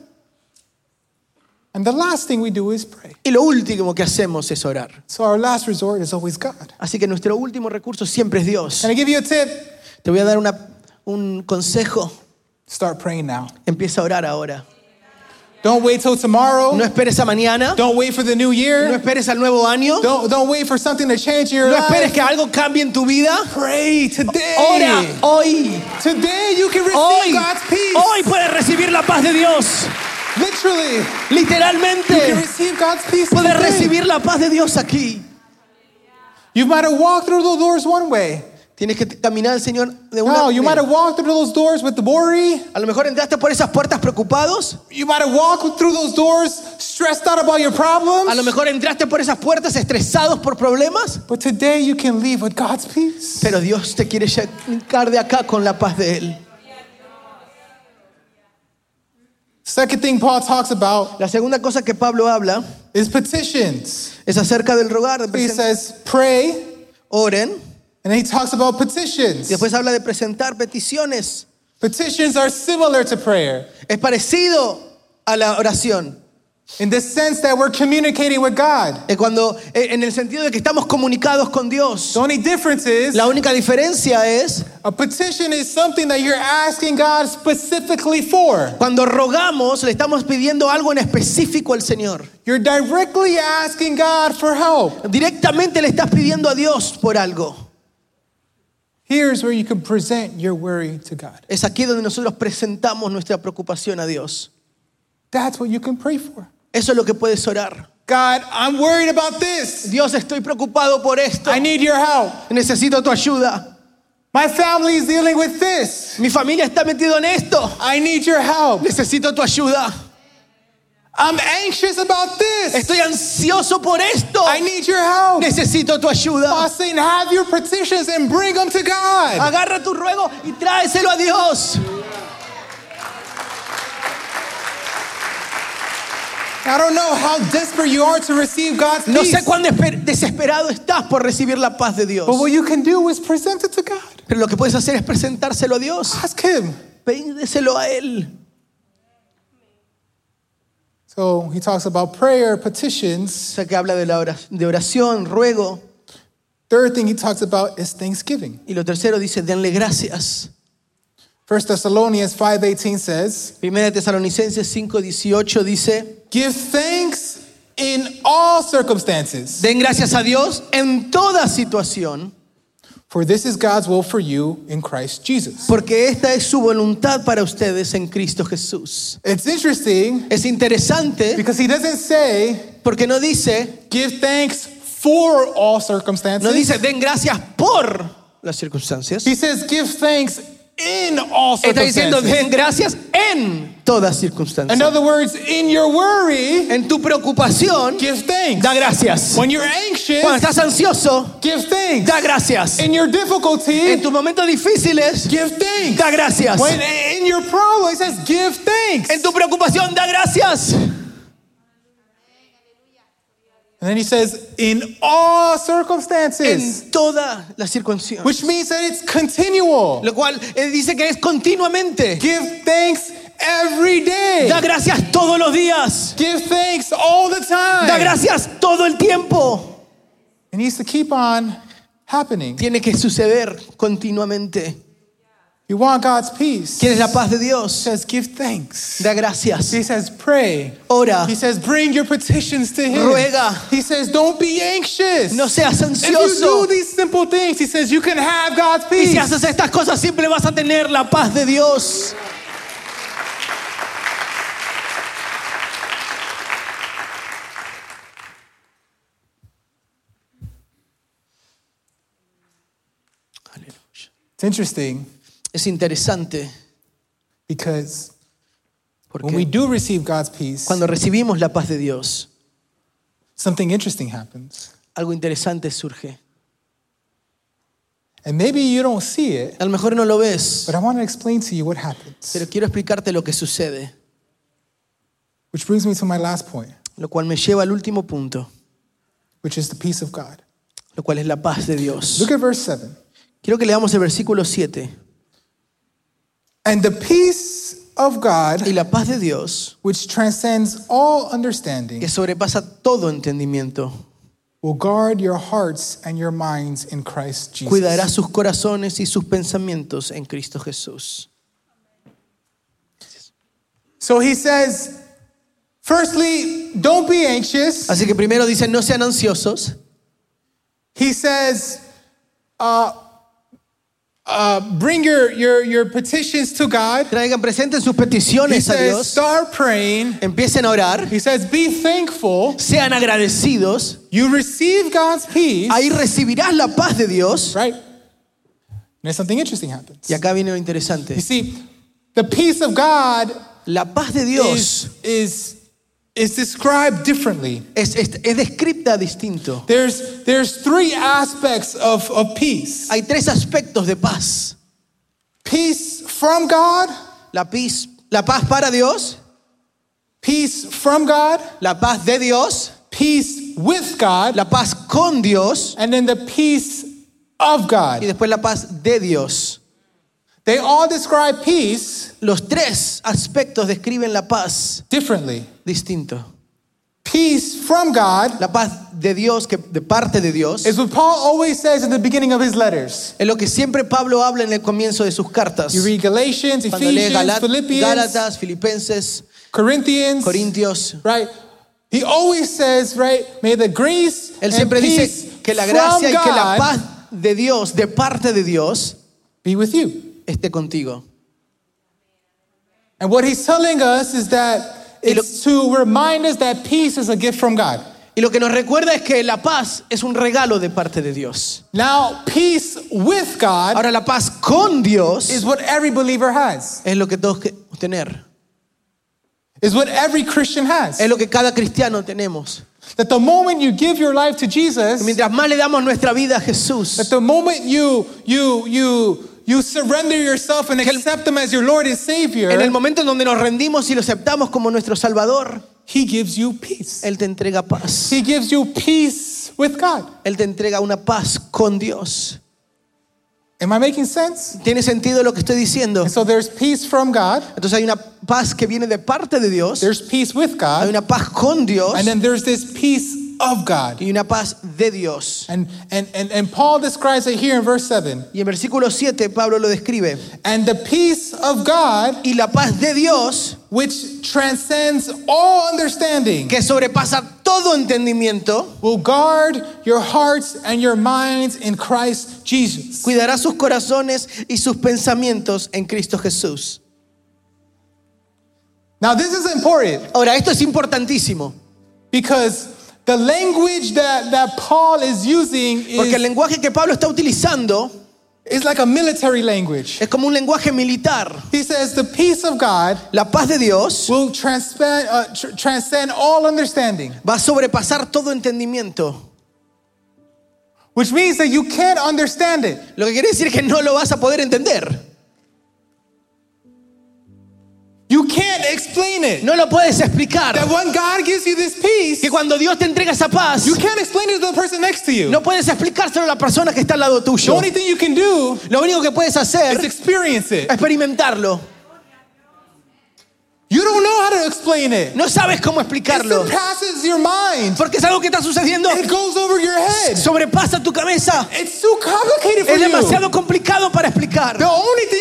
And the last thing we do is pray. Y lo último que hacemos es orar. So our last resort is always God. Así que nuestro último recurso siempre es Dios. Can I give you a tip? Te voy a dar una- un consejo. Start praying now. Empieza a orar ahora. Don't wait till tomorrow. No esperes a mañana. Don't wait for the new No year. esperes al nuevo año. Don't, don't wait for something to change your No esperes life. que algo cambie en tu vida. Pray today. Ora hoy. Today you can receive Hoy. God's peace. Hoy puedes recibir la paz de Dios. Literally, you can Literalmente. receive God's peace Puedes today. recibir la paz de Dios aquí. You might have walked through the doors one way. Tienes que caminar al Señor de una No, you might have walked through those doors with the worry. A lo mejor entraste por esas puertas preocupados. You might have walked through those doors stressed out about your A lo problems. mejor entraste por esas puertas estresados por problemas. But today you can leave with God's peace. Pero Dios te quiere sacar de acá con la paz de Él. Second thing Paul talks about La segunda cosa que Pablo habla is petitions. es acerca del rogar. de He says, pray, Oren. and then he talks about Y petitions. después habla de presentar peticiones. Petitions are similar to prayer Es parecido a la oración. In the sense that we're communicating with God. Cuando, eh, en el sentido de que estamos comunicados con Dios. The only difference is La única diferencia es a petition is something that you're asking God specifically for. cuando rogamos, le estamos pidiendo algo en específico al Señor. You're directly asking God for help. Directamente le estás pidiendo a Dios por algo. Here's where you can present your worry to God. Es aquí donde nosotros presentamos nuestra preocupación a Dios. That's what you can pray for. Eso es lo que puedes orar. God, I'm worried about this. Dios, estoy preocupado por esto. I need your help. Necesito tu ayuda. My family is dealing with this. Mi familia está metido en esto. I need your help. Necesito tu ayuda. I'm anxious about this. Estoy ansioso por esto. I need your help. Necesito tu ayuda. Paul saying, have your petitions and bring them to God. Agarra tu ruego y tráeselo a Dios. I don't know how desperate you are to receive God's No peace. sé cuán desesperado estás por recibir la paz de Dios. But what you can do is present it to God. Pero lo que puedes hacer es presentárselo a Dios. Ask Him. Pídeselo a Él. So he talks about prayer, O petitions. sea que habla de, la ora- de oración, ruego. Third thing he talks about is thanksgiving. Y lo tercero dice, denle gracias. 1 Thessalonians 5:18 says, Primera Tesalonicenses 5:18 dice, "Give thanks in all circumstances, den gracias a Dios en toda situación, for this is God's will for you in Christ Jesus." porque esta es su voluntad para ustedes en Cristo Jesús. It's interesting Es interesante because he doesn't say porque no dice, give thanks for all circumstances. no dice den gracias por las circunstancias. He says give thanks in all Está diciendo den gracias en todas In circunstancias. other words, in your worry, En tu preocupación, give thanks. da gracias. When you're anxious, Cuando estás ansioso, give thanks. da gracias. In your difficulty, En tus momentos difíciles, give thanks. da gracias. When in your problem, it says give thanks. En tu preocupación, da gracias. And then he says, in all circumstances, En todas las circunstancias. which means that it's continual. Lo cual eh, dice que es continuamente. Give thanks every day. Da gracias todos los días. Give thanks all the Da time. gracias todo el tiempo. It needs to keep on happening. Tiene que suceder continuamente. You want God's peace. ¿Quieres la paz de Dios. He says, give thanks. Da gracias. He says, pray. Ora. He says, bring your petitions to Him. Ruega. He says, don't be anxious. No seas ansioso. If you do these simple things, He says, you can have God's Y si peace. haces estas cosas, siempre vas a tener la paz de Dios. It's interesting. Es interesante because porque when we do receive God's peace, cuando recibimos la paz de Dios, something interesting happens. algo interesante surge. And maybe you don't see it, A lo mejor no lo ves, but I want to explain to you what happens. pero quiero explicarte lo que sucede, Which brings me to my last point, lo cual me lleva al último punto, which is the peace of God. lo cual es la paz de Dios. Look at verse 7. Quiero que leamos el versículo 7. And the peace of God, Y la paz de Dios, which transcends all understanding, que sobrepasa todo entendimiento, will guard your hearts and your minds in Christ Jesus. cuidará sus corazones y sus pensamientos en Cristo Jesús. So he says, firstly, don't be anxious. Así que primero dice, no sean ansiosos. He says, uh, uh, bring your, your, your petitions to God. Traigan presenten sus He peticiones a says, Dios. start praying. Empiecen a orar. He says, be thankful. Sean agradecidos. You receive God's peace, Ahí recibirás la paz de Dios. right? And then something interesting happens. Y acá viene lo interesante. You see, the peace of God La paz de Dios is, is, is described differently. es, es, es descripta distinto. There's, there's three aspects of, of peace Hay tres aspectos de paz. peace from God, La paz, la paz para Dios, peace from God, la paz de Dios, peace with God, la paz con Dios and then the peace of God. y después la paz de Dios. They all describe peace Los tres aspectos describen la paz differently. distinto. Peace from God La paz de Dios, que de parte de Dios, is what Paul always says in the beginning of his letters. es lo que siempre Pablo habla en el comienzo de sus cartas. You read Galatians, Cuando lee Ephesians, Galat- Philippians, Gálatas, Filipenses, Corinthians, Corintios, right? He always says, right, may the grace él and siempre peace dice que la from gracia y que la God paz de Dios, de parte de Dios, be with you. Esté contigo. And what he's telling us is that it's to remind us that peace is a gift from God. Y lo que nos recuerda es que la paz es un regalo de parte de Dios. Now, peace with God Ahora la paz con Dios is what every believer has. es lo que todos que tener. Is what every Christian has. Es lo que cada cristiano tenemos. That the moment you give your life to Jesus, Mientras más le damos nuestra vida a Jesús, that the moment you you you you surrender yourself and accept him as your Lord and Savior, en el momento en donde nos rendimos y lo aceptamos como nuestro Salvador, he gives you peace. Él te entrega paz. He gives you peace with God. Él te entrega una paz con Dios. Am I making sense? ¿Tiene sentido lo que estoy diciendo? And so there's peace from God, Entonces hay una paz que viene de parte de Dios, there's peace with hay God, una paz con Dios and then there's this peace of God. y una paz de Dios. And, and, and, and Paul describes it here in verse 7. Y en versículo 7 Pablo lo describe. And the peace of God, Y la paz de Dios, which transcends all understanding, que sobrepasa todo entendimiento, will guard your hearts and your minds in Christ Jesus. cuidará sus corazones y sus pensamientos en Cristo Jesús. Now, this is important Ahora, esto es importantísimo, because the language that, that Paul is using porque el is, lenguaje que Pablo está utilizando is like a military language. es como un lenguaje militar. He says, The peace of God La paz de Dios will transcend, uh, tr- transcend all understanding, va a sobrepasar todo entendimiento. which means that you can't understand it. Lo que quiere decir que no lo vas a poder entender. You can't explain it. No lo puedes explicar. That when God gives you this peace, Que cuando Dios te entrega esa paz, you can't explain it to the person next to you. no puedes explicárselo a la persona que está al lado The tuyo. only thing you can do Lo único que puedes is hacer es experience it. experimentarlo. You don't know how to explain it. No sabes cómo It explicarlo. surpasses your mind. Porque es algo que está sucediendo. It goes over your head. Sobrepasa tu cabeza. It's too complicated for Es you. demasiado complicado para explicar. The only thing you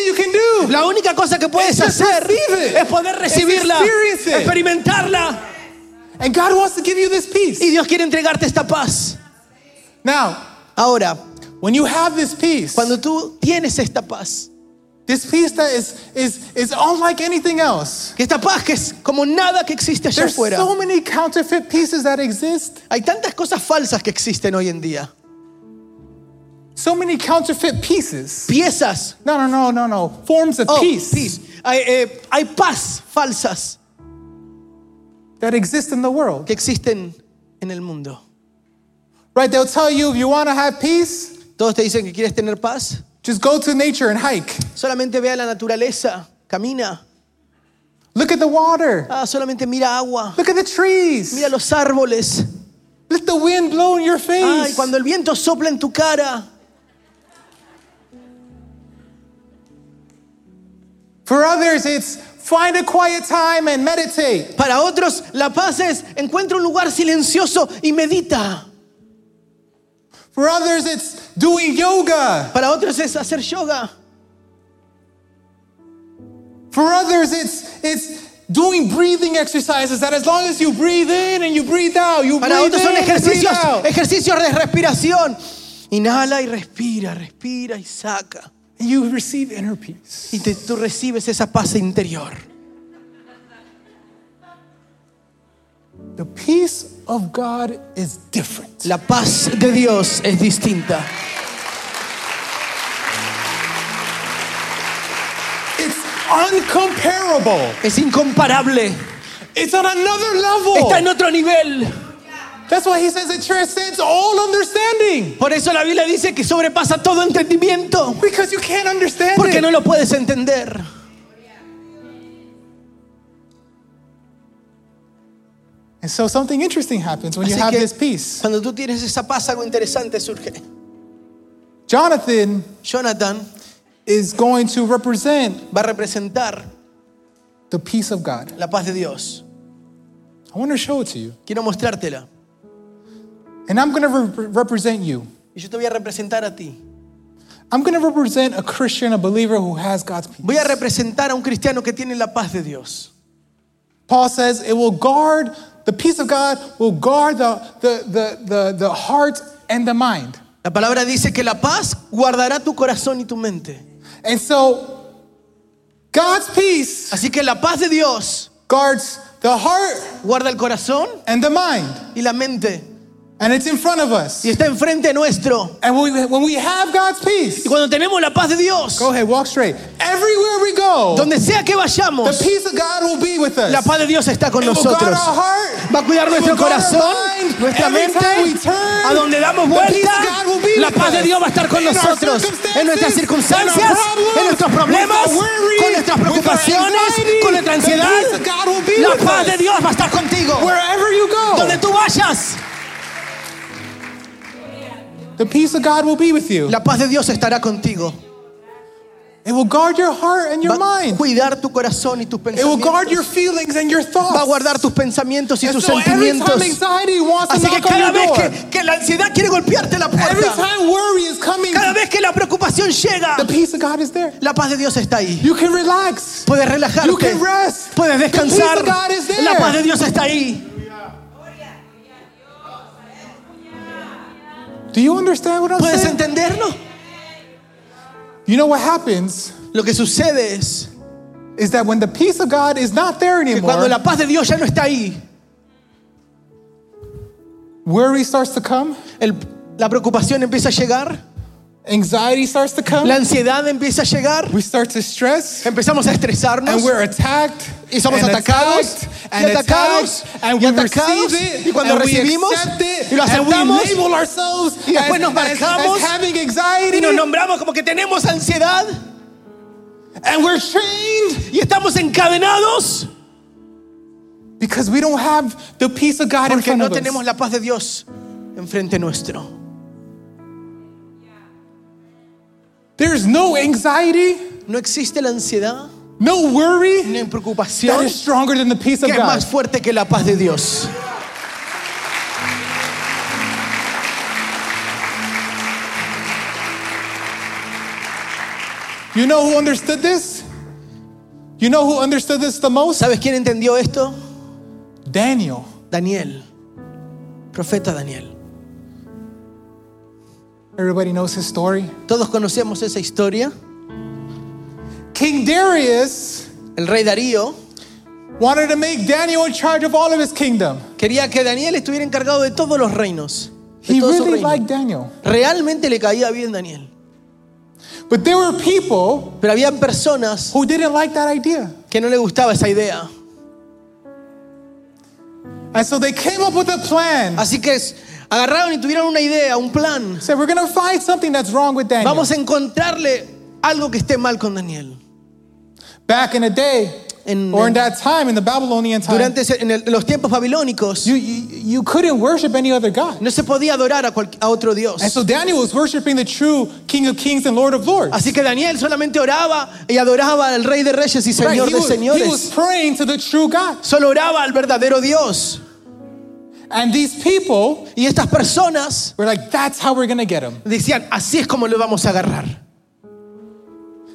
La única cosa que puedes hacer es poder recibirla, experimentarla. And God wants to give you this peace. Y Dios quiere entregarte esta paz. Now, Ahora, when you have this peace, cuando tú tienes esta paz, this peace that is, is, is unlike anything else. que esta paz que es como nada que existe allá There's afuera. so many counterfeit pieces that exist. Hay tantas cosas falsas que existen hoy en día. So many counterfeit pieces. piezas. No, no, no, no, no. Forms of Oh, peace, peace. Hay, eh, hay paz falsas that exist in the world. que existen en el mundo. Right? They'll tell you if you want to have peace, Todos te dicen que quieres tener paz. just go to nature and hike. Solamente vea la naturaleza, camina. Look at the water. Ah, solamente mira agua, Look at the trees. mira los árboles. Let the wind blow in your face. Ay, cuando el viento sopla en tu cara. For others, it's find a quiet time and meditate. Para otros, la paz es encuentra un lugar silencioso y medita. For others, it's doing yoga. Para otros es hacer yoga. For others, it's it's doing breathing exercises that as long as you breathe in and you breathe out, you Para breathe otros son in and breathe ejercicios, out. ejercicios de respiración. Inhala y respira, respira y saca. You receive inner peace. Y te- tú recibes esa paz interior. The peace of God is different. La paz de Dios es distinta. It's uncomparable. Es incomparable. It's on another level. Está en otro nivel. That's why he says it transcends all understanding. Por eso la Biblia dice que sobrepasa todo entendimiento. Because you can't understand Porque it. no lo puedes entender. And so something interesting happens when you have this peace. cuando tú tienes esa paz, algo interesante surge. Jonathan Jonathan is going to represent va a representar the peace of God. la paz de Dios. I want to show it to you. Quiero mostrártela. And I'm going to re- represent you. Y yo te voy a representar a ti. I'm going to represent a Christian, a believer who has God's peace. Voy a representar a un cristiano que tiene la paz de Dios. Paul says it will guard, the peace of God will guard the, the, the, the, the heart and the mind. La palabra dice que la paz guardará tu corazón y tu mente. And so God's peace Así que la paz de Dios guards the heart guarda el corazón and the mind. y la mente. And it's in front of us. Y está enfrente nuestro. And when we, when we have God's peace, Y cuando tenemos la paz de Dios, go ahead, walk straight. Everywhere we go, donde sea que the vayamos, peace of God will be with us. la paz de Dios está con It will nosotros. our heart. Va a cuidar will nuestro corazón, mind. nuestra mente. turn, A donde damos the vuelta, will la paz de. Dios va a estar con nosotros. En nuestras circunstancias, problems, en nuestros problemas, worry, con nuestras preocupaciones, anxiety, con nuestra the ansiedad. will La paz us. de Dios va a estar contigo. Wherever you go, Donde tú vayas, the peace of God will be with you. la paz de Dios estará contigo. It will guard your heart and your Va mind. cuidar tu corazón y tus It will guard pensamientos. your feelings and your thoughts. Va a guardar tus pensamientos y And tus so every sentimientos. time anxiety wants to Así que cada vez que, que la ansiedad quiere golpearte la every puerta, time worry is coming, cada vez que la preocupación llega, the peace of God is there. la paz de Dios está ahí. You can relax. Puedes You relajarte, can rest. puedes The peace descansar. of God is there. La paz de Dios está ahí. Do you understand what I'm ¿Puedes saying? entenderlo? You know what happens Lo que sucede es is that when the peace of God is not there anymore, que cuando la paz de Dios ya no está ahí, worry starts to come, el- la preocupación empieza a llegar, anxiety starts to come, la ansiedad empieza a llegar, we start to stress, empezamos a estresarnos. And we're attacked, y somos and atacados. attacked, y and atacados. And y we atacados. it, y cuando and we recibimos it, y lo and we aceptamos label ourselves y después as, nos as- marcamos as having y anxiety, nos nombramos como que tenemos ansiedad. And we're chained y estamos encadenados because we don't have the peace of God in porque front no of us. tenemos la paz de Dios enfrente nuestro. There's no anxiety, No existe la ansiedad no worry that preocupación is stronger than the peace of que es God. más fuerte que la paz de Dios. You know who understood this? You know who understood this the most? ¿Sabes quién entendió esto? Daniel. Daniel, profeta Daniel. Everybody knows his story. Todos conocemos esa historia. King Darius El rey Darío wanted to make Daniel in charge of all of his kingdom. quería que Daniel estuviera encargado de todos los reinos. He really reino. liked Daniel. Realmente le caía bien Daniel. But there were people Pero había personas who didn't like that idea. que no le gustaba esa idea. And so they came up with a plan. Así que agarraron y tuvieron una idea, un plan. Said, we're going to find something that's wrong with Daniel. Vamos a encontrarle algo que esté mal con Daniel. Back in the day, En- or in that time, in the Babylonian time, Durante ese- en el- los tiempos babilónicos you, you, you couldn't worship any other God. no se podía adorar a, cual- a otro Dios. And so Daniel was worshiping the true King of Kings and Lord of Lords. Así que Daniel solamente oraba y adoraba al Rey de Reyes y Right, Señor He de was, he Señores. was praying to the true God. Solo oraba al verdadero Dios. And these people Y estas personas were like, that's how we're to get him. decían, así es como lo vamos a agarrar.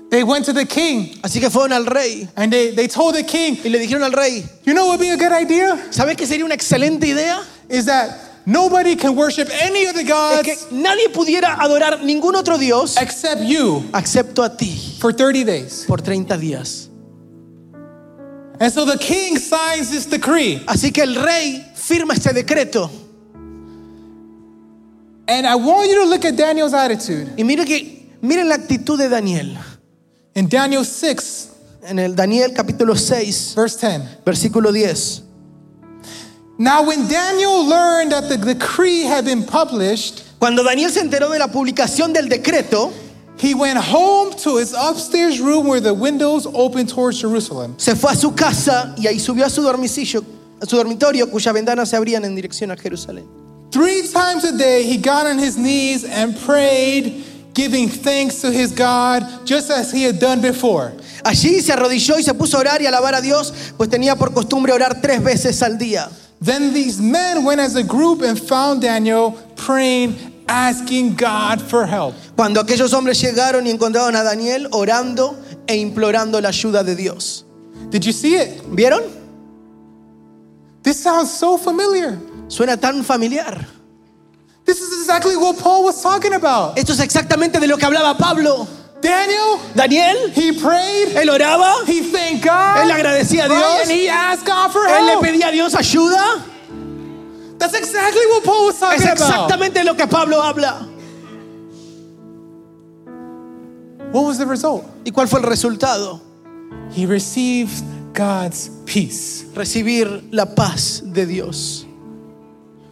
They went to the king Así que fueron al rey and they, they told the king, y le dijeron al rey, you know what would be a good idea? ¿sabes qué sería una excelente idea? Is that nobody can worship any other Es gods que nadie pudiera adorar ningún otro Dios except you excepto a ti for 30 days. por 30 días. And so the king signs this decree. Así que el rey firma este decreto. And I want you to look at Daniel's attitude. Y mire que, miren la actitud de Daniel. In Daniel 6, En el Daniel capítulo 6, verse 10. versículo 10. Now, when Daniel learned that the decree had been published, Cuando Daniel se enteró de la publicación del decreto, he went home to his upstairs room where the windows opened towards Jerusalem. se fue a su casa y ahí subió a su dormicillo, su dormitorio cuyas ventanas se abrían en dirección a Jerusalén. Three times a day, he got on his knees and prayed, giving thanks to his God, just as he had done before. Allí se arrodilló y se puso a orar y alabar a Dios, pues tenía por costumbre orar tres veces al día. Then these men went as a group and found Daniel praying, asking God for help. Cuando aquellos hombres llegaron y encontraron a Daniel orando e implorando la ayuda de Dios. Did you see it? ¿Vieron? This sounds so familiar. Suena tan familiar. This is exactly what Paul was talking about. Esto es exactamente de lo que hablaba Pablo. Daniel, Daniel, he prayed, él oraba, he thanked God, él agradecía a right? Dios, and he asked God for él le help. pedía a Dios ayuda. That's exactly what Paul was talking Es about. exactamente lo que Pablo habla. What was the result? ¿Y cuál fue el resultado? He received God's peace. Recibir la paz de Dios.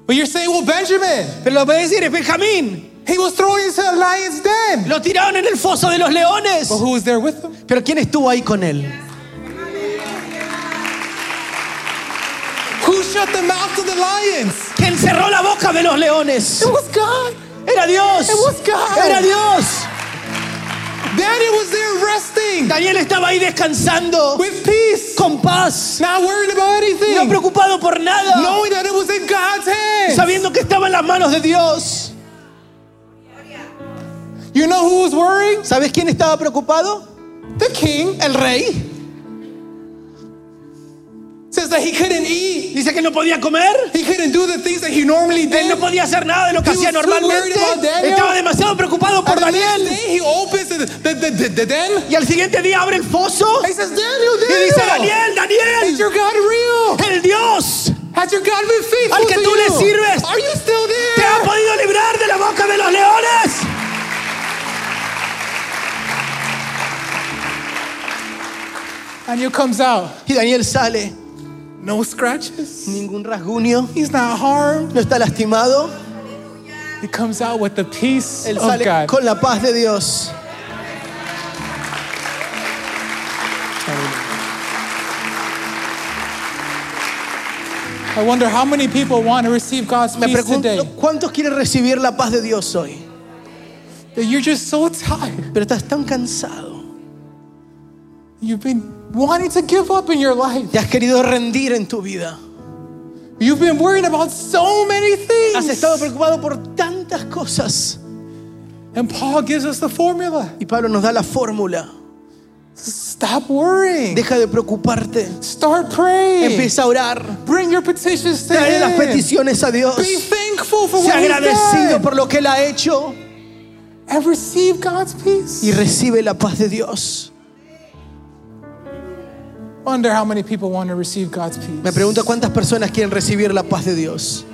But you're saying, well, Benjamin, Pero lo puede decir Benjamín. he was thrown into a lion's den. Lo tiraron en el foso de los leones. But who was there with him? Pero ¿quién estuvo ahí con él? Who shut the mouth of the lions? ¿Quién cerró la boca de los leones? It was God. Era Dios. It was God. Era Dios. Daniel was there resting Daniel estaba ahí descansando with peace, con paz, not worried about no anything, preocupado por nada, knowing that it was in God's hands. sabiendo que estaba en las manos de Dios. You know who was worrying? ¿Sabes quién estaba preocupado? The king. El rey. Says that he couldn't eat. Dice que no podía comer. He couldn't do the things that he normally Él no did. podía hacer nada de lo que He hacía normalmente. Daniel. Estaba demasiado preocupado por And Daniel. day he opens the, the, the, the, the den. Y al siguiente día abre el foso He says, Daniel, y Daniel, dice, Daniel, is Daniel, your God real? el Dios Has your God been faithful Al que tú le sirves. Are you still te ha there? podido librar de la boca de los leones. Daniel comes out. Y Daniel sale, No scratches. ningún rasguño, He's not harmed. no está lastimado. He comes out with the peace Él of sale God. con la paz de Dios. I wonder how many people want to receive God's Me peace pregunto, today. ¿cuántos quieren recibir la paz de Dios hoy? That you're just so tired. Pero estás tan cansado. You've been wanting to give up in your life. Te has querido rendir en tu vida. You've been worrying about so many Has things. estado preocupado por tantas cosas. And Paul gives us the formula. Y Pablo nos da la fórmula. Stop worrying. Deja de preocuparte. Start praying. Empieza a orar. Bring your petitions to Trae las peticiones a Dios. Be thankful for Sea what agradecido por lo que Él ha hecho. And receive God's peace. Y recibe la paz de Dios. Wonder how many people want to receive God's peace. Me pregunto cuántas personas quieren recibir la paz de Dios.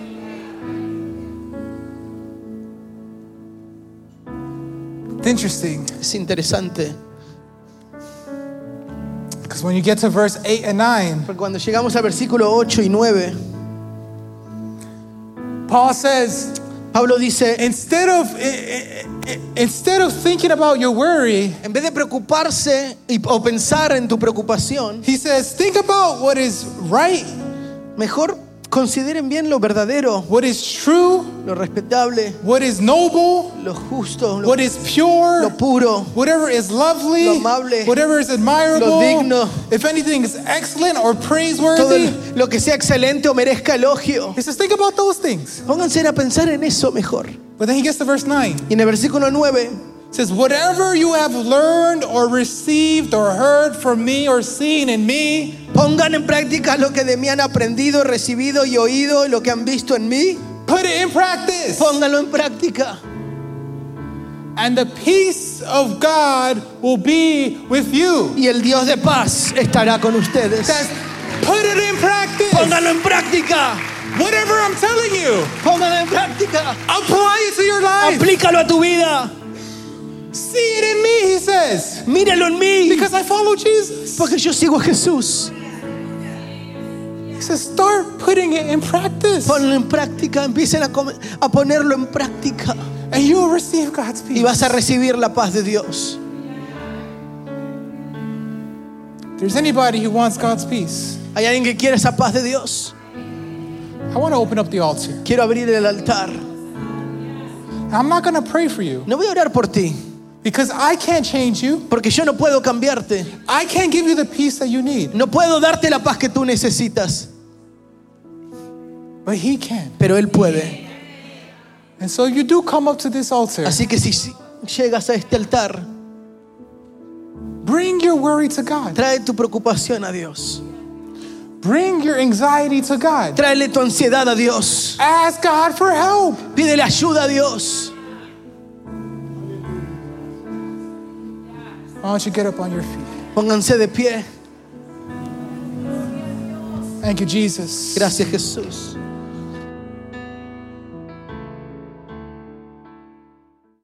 It's interesting. Es interesante. Because when you get to verse 8 and 9, Porque cuando llegamos al versículo 8 y 9, Paul says, Pablo dice, instead of i- i- i- instead of thinking about your worry, en vez de preocuparse y- o pensar en tu preocupación, he says, think about what is right, mejor consideren bien lo verdadero, what is true, lo respetable, what is noble, lo justo, lo, what is pure, lo puro, whatever is lovely, Lo amable, whatever is admirable, lo digno. if anything is excellent or todo praiseworthy. lo que sea excelente o merezca elogio. He says, think about those things. Pónganse a pensar en eso mejor. But then he gets to verse 9. Y en el versículo 9 It says, Whatever you have learned or received or heard from me or seen in me, Pongan en práctica lo que de mí han aprendido, recibido y oído, y lo que han visto en mí. put it in practice. Pónganlo en práctica. And the peace of God will be with you. Y el Dios de paz estará con ustedes. says, put it in practice. Pónganlo en práctica. Whatever I'm telling you, Pónganlo en práctica. apply it to your life. Aplícalo a tu vida. See it in me, he says, Míralo en mí. because I follow Jesus. Porque yo sigo a Jesús. He says, start putting it in practice, Ponlo en práctica. Empiecen a, a ponerlo en práctica. and you will receive God's Y peace. vas a recibir la paz de Dios. If there's anybody who wants God's peace, ¿Hay alguien que quiere esa paz de Dios? I want to open up the altar. Quiero abrir el altar. I'm not going to pray for you No voy a orar por ti. Because I can't change you. Porque yo no puedo cambiarte. I can't give you the peace that you need, No puedo darte la paz que tú necesitas. but He can. Pero Él puede. And so you do come up to this altar. Así que si llegas a este altar, Bring your worry to God. trae tu preocupación a Dios. Bring your anxiety to God. Tráele tu ansiedad a Dios. Ask God for help. Pídele ayuda a Dios. Why don't you get up on your feet? Pónganse de pie. Thank you, Jesus. Gracias Jesús.